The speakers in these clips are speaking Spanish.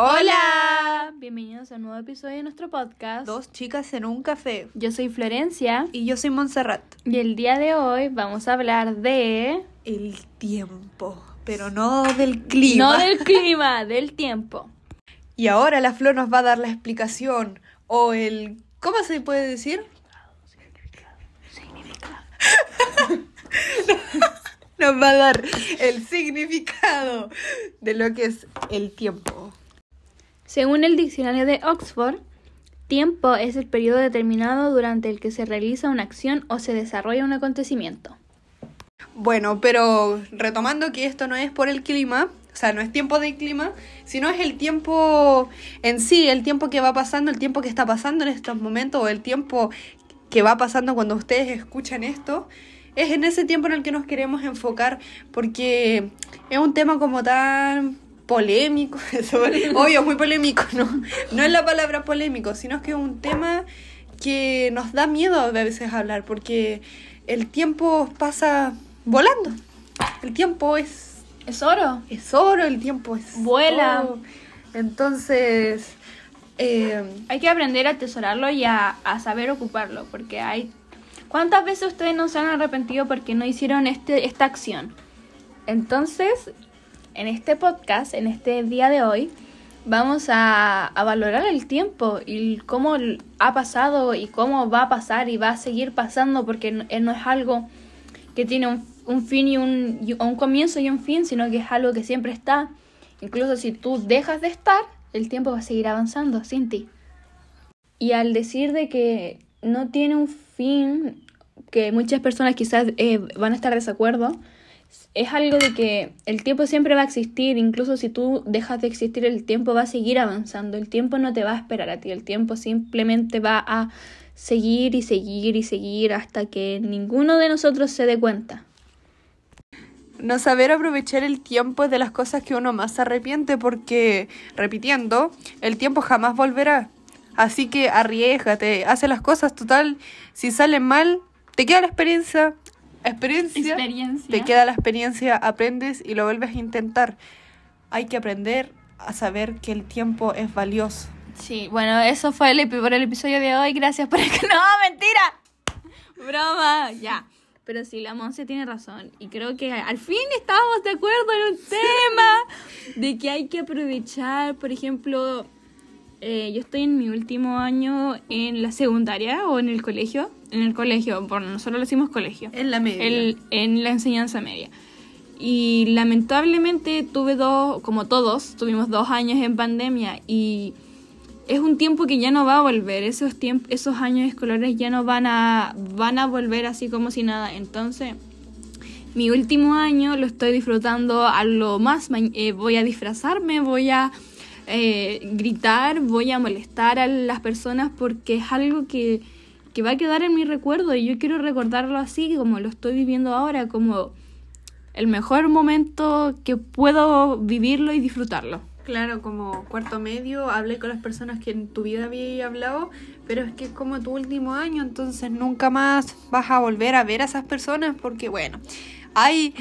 Hola. Bienvenidos a un nuevo episodio de nuestro podcast. Dos chicas en un café. Yo soy Florencia Y yo soy Montserrat. y el día de hoy vamos a hablar de... El tiempo, pero no del clima. No del clima, del tiempo. Y ahora la Flor nos va a dar la explicación o el... ¿Cómo se puede decir? nos va a dar el significado de lo que es el tiempo. Según el diccionario de Oxford, tiempo es el periodo determinado durante el que se realiza una acción o se desarrolla un acontecimiento. Bueno, pero retomando que esto no es por el clima, o sea, no es tiempo de clima, sino es el tiempo en sí, el tiempo que va pasando, el tiempo que está pasando en estos momentos, o el tiempo que va pasando cuando ustedes escuchan esto, es en ese tiempo en el que nos queremos enfocar, porque es un tema como tan polémico, obvio, muy polémico, ¿no? No es la palabra polémico, sino que es un tema que nos da miedo a veces hablar, porque el tiempo pasa volando. El tiempo es, ¿Es oro? es oro, el tiempo es Vuela. oro. Entonces, eh, Hay que aprender a atesorarlo y a, a saber ocuparlo, porque hay... ¿Cuántas veces ustedes no se han arrepentido porque no hicieron este, esta acción? Entonces, en este podcast, en este día de hoy, vamos a, valorar el tiempo y cómo ha pasado y cómo va a pasar y va a seguir pasando, porque no, eh, no es algo que tiene un, fin y un, y un comienzo y un fin, sino que es algo que siempre está. Incluso si tú dejas de estar, el tiempo va a seguir avanzando sin ti. Y al decir de que no tiene un fin, que muchas personas quizás eh, van a estar de desacuerdo, es algo de que el tiempo siempre va a existir, incluso si tú dejas de existir, el tiempo va a seguir avanzando, el tiempo no te va a esperar a ti, el tiempo simplemente va a seguir y seguir y seguir hasta que ninguno de nosotros se dé cuenta. no saber aprovechar el tiempo es de las cosas que uno más arrepiente porque, repitiendo, el tiempo jamás volverá. Así que arriesgate, hace las cosas total. Si salen mal, te queda la experiencia. Experiencia. Experiencia. Te queda la experiencia, aprendes y lo vuelves a intentar. Hay que aprender a saber que el tiempo es valioso. Sí, bueno, eso fue el, por el episodio de hoy. Gracias por... ¡No, mentira! Broma, ya. Pero sí, la Monse tiene razón. Y creo que al fin estábamos de acuerdo en un tema de que hay que aprovechar, por ejemplo, eh, yo estoy en mi último año en la secundaria o en el colegio. En el colegio, bueno, nosotros lo decimos colegio. En la media. El- en la enseñanza media. Y lamentablemente tuve dos, como todos, tuvimos dos años en pandemia y es un tiempo que ya no va a volver. Esos, esos años escolares ya no van a, van a volver así como si nada. Entonces, mi último año lo estoy disfrutando a lo más. Eh, voy a disfrazarme, voy a eh, gritar, voy a molestar a las personas porque es algo que, que va a quedar en mi recuerdo y yo quiero recordarlo así como lo estoy viviendo ahora, como el mejor momento que puedo vivirlo y disfrutarlo. Claro, como cuarto medio, hablé con las personas que en tu vida había hablado, pero es que es como tu último año, entonces nunca más vas a volver a ver a esas personas porque, bueno,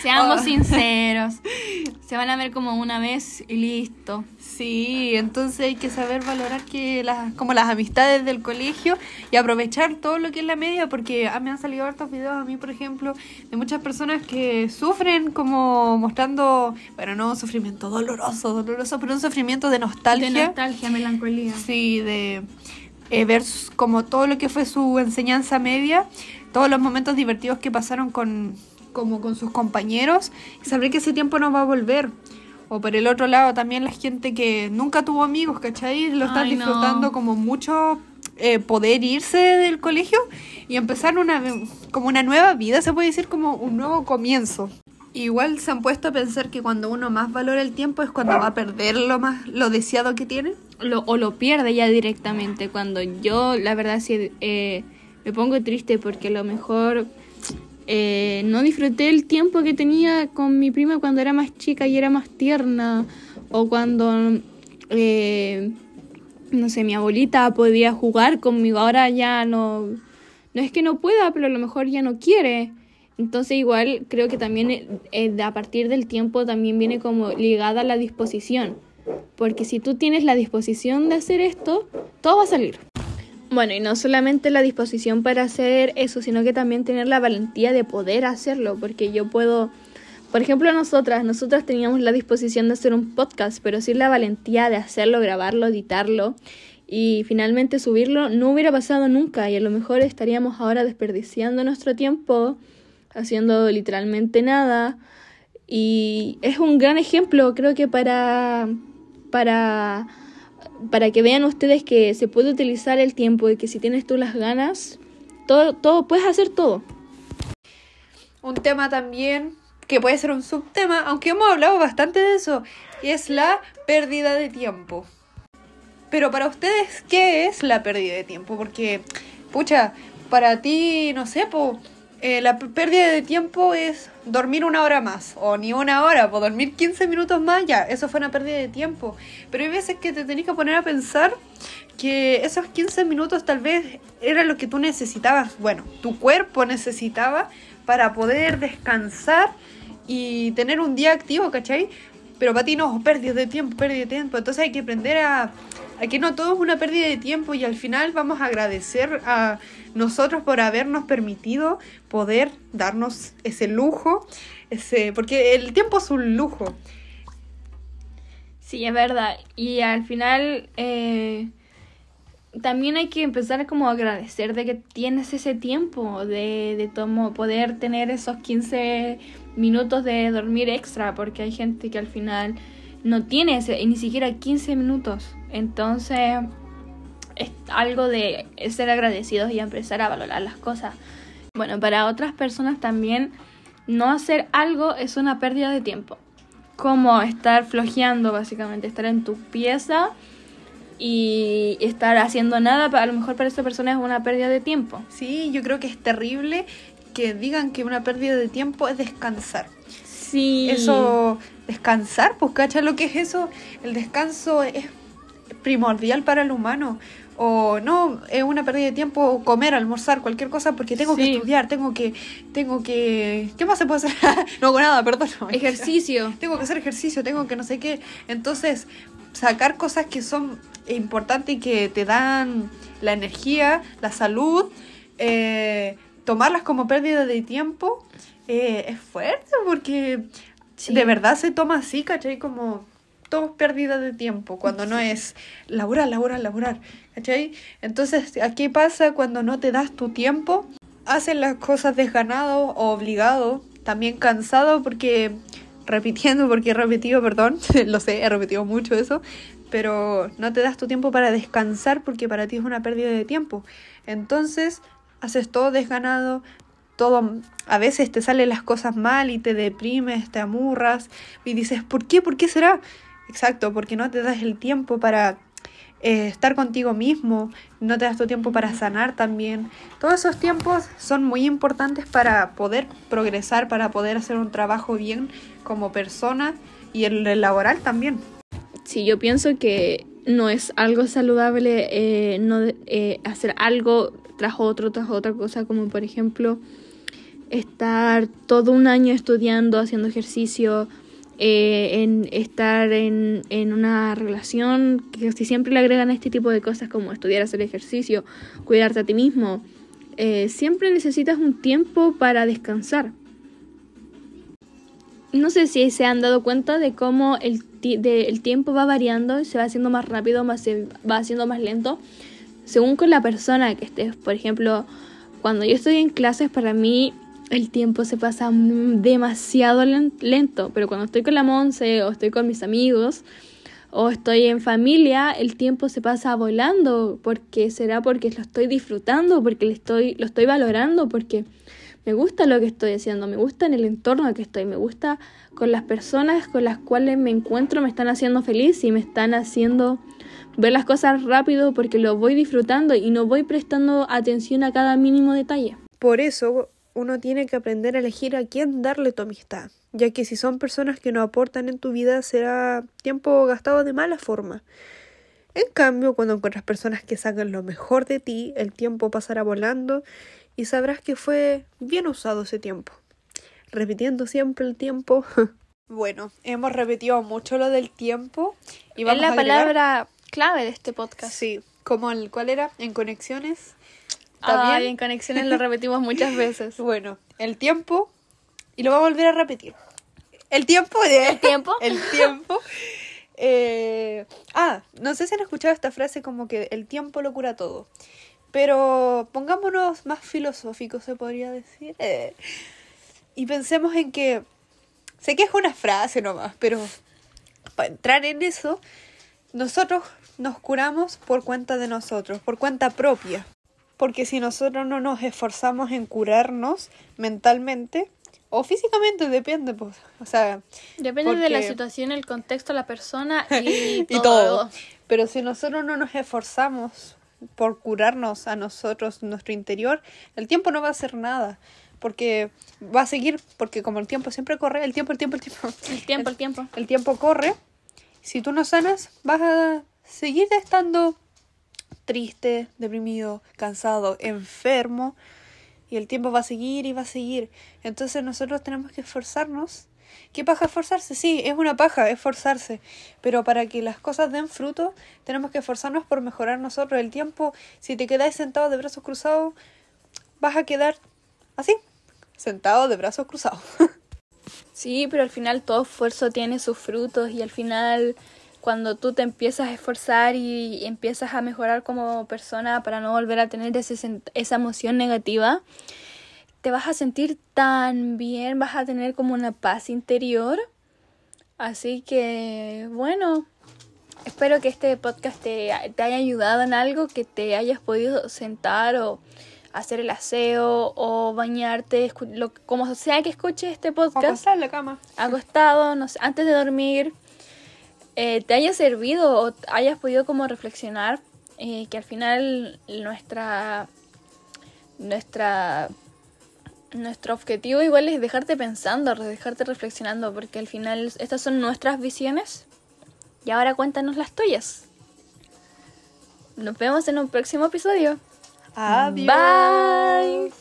Seamos oh, sinceros, se van a ver como una vez y listo. Sí, entonces hay que saber valorar que las, como las amistades del colegio y aprovechar todo lo que es la media, porque ah, me han salido hartos videos a mí, por ejemplo, de muchas personas que sufren como mostrando, bueno, no un sufrimiento doloroso, doloroso, pero un sufrimiento de nostalgia. De nostalgia, melancolía. Sí, de eh, ver como todo lo que fue su enseñanza media, todos los momentos divertidos que pasaron con, como con sus compañeros, y saber que ese tiempo no va a volver. O por el otro lado también la gente que nunca tuvo amigos, ¿cachai? Lo están Ay, no. disfrutando como mucho eh, poder irse del colegio y empezar una como una nueva vida, se puede decir como un nuevo comienzo. Igual se han puesto a pensar que cuando uno más valora el tiempo es cuando va a perder lo más lo deseado que tiene. Lo, o lo pierde ya directamente. Cuando yo, la verdad, sí, eh, me pongo triste porque a lo mejor eh, no disfruté el tiempo que tenía con mi prima cuando era más chica y era más tierna. O cuando, eh, no sé, mi abuelita podía jugar conmigo. Ahora ya no, no es que no pueda, pero a lo mejor ya no quiere. Entonces igual creo que también eh, a partir del tiempo también viene como ligada la disposición. Porque si tú tienes la disposición de hacer esto, todo va a salir. Bueno, y no solamente la disposición para hacer eso, sino que también tener la valentía de poder hacerlo, porque yo puedo, por ejemplo, nosotras, nosotras teníamos la disposición de hacer un podcast, pero sin la valentía de hacerlo, grabarlo, editarlo y finalmente subirlo, no hubiera pasado nunca y a lo mejor estaríamos ahora desperdiciando nuestro tiempo, haciendo literalmente nada. Y es un gran ejemplo, creo que para, para para que vean ustedes que se puede utilizar el tiempo y que si tienes tú las ganas, todo, todo, puedes hacer todo. Un tema también que puede ser un subtema, aunque hemos hablado bastante de eso, es la pérdida de tiempo. Pero para ustedes, ¿qué es la pérdida de tiempo? Porque, pucha, para ti, no sé, eh, la pérdida de tiempo es dormir una hora más, o ni una hora, pues dormir 15 minutos más, ya, eso fue una pérdida de tiempo. Pero hay veces que te tenés que poner a pensar que esos 15 minutos tal vez era lo que tú necesitabas, bueno, tu cuerpo necesitaba para poder descansar y tener un día activo, ¿cachai? Pero para ti no, pérdida de tiempo, pérdida de tiempo. Entonces hay que aprender a, a que no todo es una pérdida de tiempo y al final vamos a agradecer a nosotros por habernos permitido poder darnos ese lujo, ese, porque el tiempo es un lujo. Sí, es verdad. Y al final eh, también hay que empezar como a agradecer de que tienes ese tiempo, de, de tomo, poder tener esos 15 minutos de dormir extra, porque hay gente que al final no tiene ese, ni siquiera 15 minutos. Entonces es algo de ser agradecidos y empezar a valorar las cosas. Bueno, para otras personas también no hacer algo es una pérdida de tiempo. Como estar flojeando, básicamente, estar en tu pieza y estar haciendo nada, a lo mejor para esa persona es una pérdida de tiempo. Sí, yo creo que es terrible que digan que una pérdida de tiempo es descansar. Sí. Eso, descansar, pues cacha lo que es eso. El descanso es primordial para el humano o no, es una pérdida de tiempo comer, almorzar, cualquier cosa porque tengo que estudiar, tengo que, tengo que, ¿qué más se puede hacer? no hago nada, perdón. Ejercicio. tengo que hacer ejercicio, tengo que no sé qué. Entonces, sacar cosas que son importantes y que te dan la energía, la salud, eh, tomarlas como pérdida de tiempo, eh, es fuerte porque de verdad se toma así, ¿cachai? Como todo pérdida de tiempo, cuando no es laburar, laburar, laburar, ¿cachai? Entonces, aquí pasa cuando no te das tu tiempo, hacen las cosas desganado o obligado, también cansado porque, repitiendo, porque he repetido, perdón, lo sé, he repetido mucho eso, pero no te das tu tiempo para descansar porque para ti es una pérdida de tiempo. Entonces, haces todo desganado, todo, a veces te salen las cosas mal y te deprimes, te amurras y dices, ¿por qué? ¿Por qué será? Exacto, porque no te das el tiempo para eh, estar contigo mismo, no te das tu tiempo para sanar también. Todos esos tiempos son muy importantes para poder progresar, para poder hacer un trabajo bien como persona y el, laboral también. Sí, yo pienso que no es algo saludable eh, no eh, hacer algo tras otro, tras otra cosa, como por ejemplo estar todo un año estudiando, haciendo ejercicio, eh, en estar en, en, una relación que si siempre le agregan este tipo de cosas como estudiar, hacer ejercicio, cuidarte a ti mismo, eh, siempre necesitas un tiempo para descansar. No sé si se han dado cuenta de cómo el, de, el tiempo va variando, se va haciendo más rápido, más, se va haciendo más lento, según con la persona que estés. Por ejemplo, cuando yo estoy en clases, para mí el tiempo se pasa demasiado lento, pero cuando estoy con la Monse o estoy con mis amigos o estoy en familia, el tiempo se pasa volando, porque será porque lo estoy disfrutando, porque lo estoy, lo estoy valorando, porque me gusta lo que estoy haciendo, me gusta en el entorno en que estoy, me gusta con las personas con las cuales me encuentro, me están haciendo feliz y me están haciendo ver las cosas rápido porque lo voy disfrutando y no voy prestando atención a cada mínimo detalle. Por eso uno tiene que aprender a elegir a quién darle tu amistad, ya que si son personas que no aportan en tu vida será tiempo gastado de mala forma. En cambio, cuando encuentras personas que sacan lo mejor de ti, el tiempo pasará volando y sabrás que fue bien usado ese tiempo. Repitiendo siempre el tiempo Bueno, hemos repetido mucho lo del tiempo. Y vamos es la a agregar- palabra clave de este podcast. Sí, como el, ¿cuál era? En conexiones. Ay, También. en conexiones lo repetimos muchas veces. Bueno, el tiempo. Y lo voy a volver a repetir. El tiempo de... ¿El tiempo? El tiempo. Eh, ah, no sé si han escuchado esta frase como que el tiempo lo cura todo. Pero pongámonos más filosóficos, se podría decir. Eh, y pensemos en que... Sé que es una frase nomás, pero para entrar en eso, nosotros nos curamos por cuenta de nosotros, por cuenta propia. Porque si nosotros no nos esforzamos en curarnos mentalmente o físicamente, depende, pues. O sea, Depende de la Porque- situación, el contexto, la persona y, y todo. Pero si nosotros no nos esforzamos por curarnos a nosotros, nuestro interior, el tiempo no va a hacer nada. Porque va a seguir, porque como el tiempo siempre corre, el tiempo, el tiempo, el tiempo. El tiempo, el tiempo. El tiempo corre. Si tú no sanas, vas a seguir estando triste, deprimido, cansado, enfermo. Y el tiempo va a seguir y va a seguir. Entonces nosotros tenemos que esforzarnos. ¿Qué paja esforzarse? Sí, es una paja esforzarse. Pero para que las cosas den fruto, tenemos que esforzarnos por mejorar nosotros. El tiempo, si te quedáis sentado de brazos cruzados, vas a quedar así, sentado de brazos cruzados. Sí, pero al final todo esfuerzo tiene sus frutos y al final cuando tú te empiezas a esforzar y empiezas a mejorar como persona para no volver a tener ese esa emoción negativa, te vas a sentir tan bien, vas a tener como una paz interior. Así que, bueno, espero que este podcast te, te haya ayudado en algo, que te hayas podido sentar o hacer el aseo o bañarte, lo, como sea que escuches este podcast acostar en la cama. acostado, no sé, antes de dormir, eh, te haya servido o hayas podido como reflexionar eh, que al final nuestra nuestra nuestro objetivo igual es dejarte pensando, dejarte reflexionando, porque al final estas son nuestras visiones. Y ahora cuéntanos las tuyas. Nos vemos en un próximo episodio. Adiós. Bye.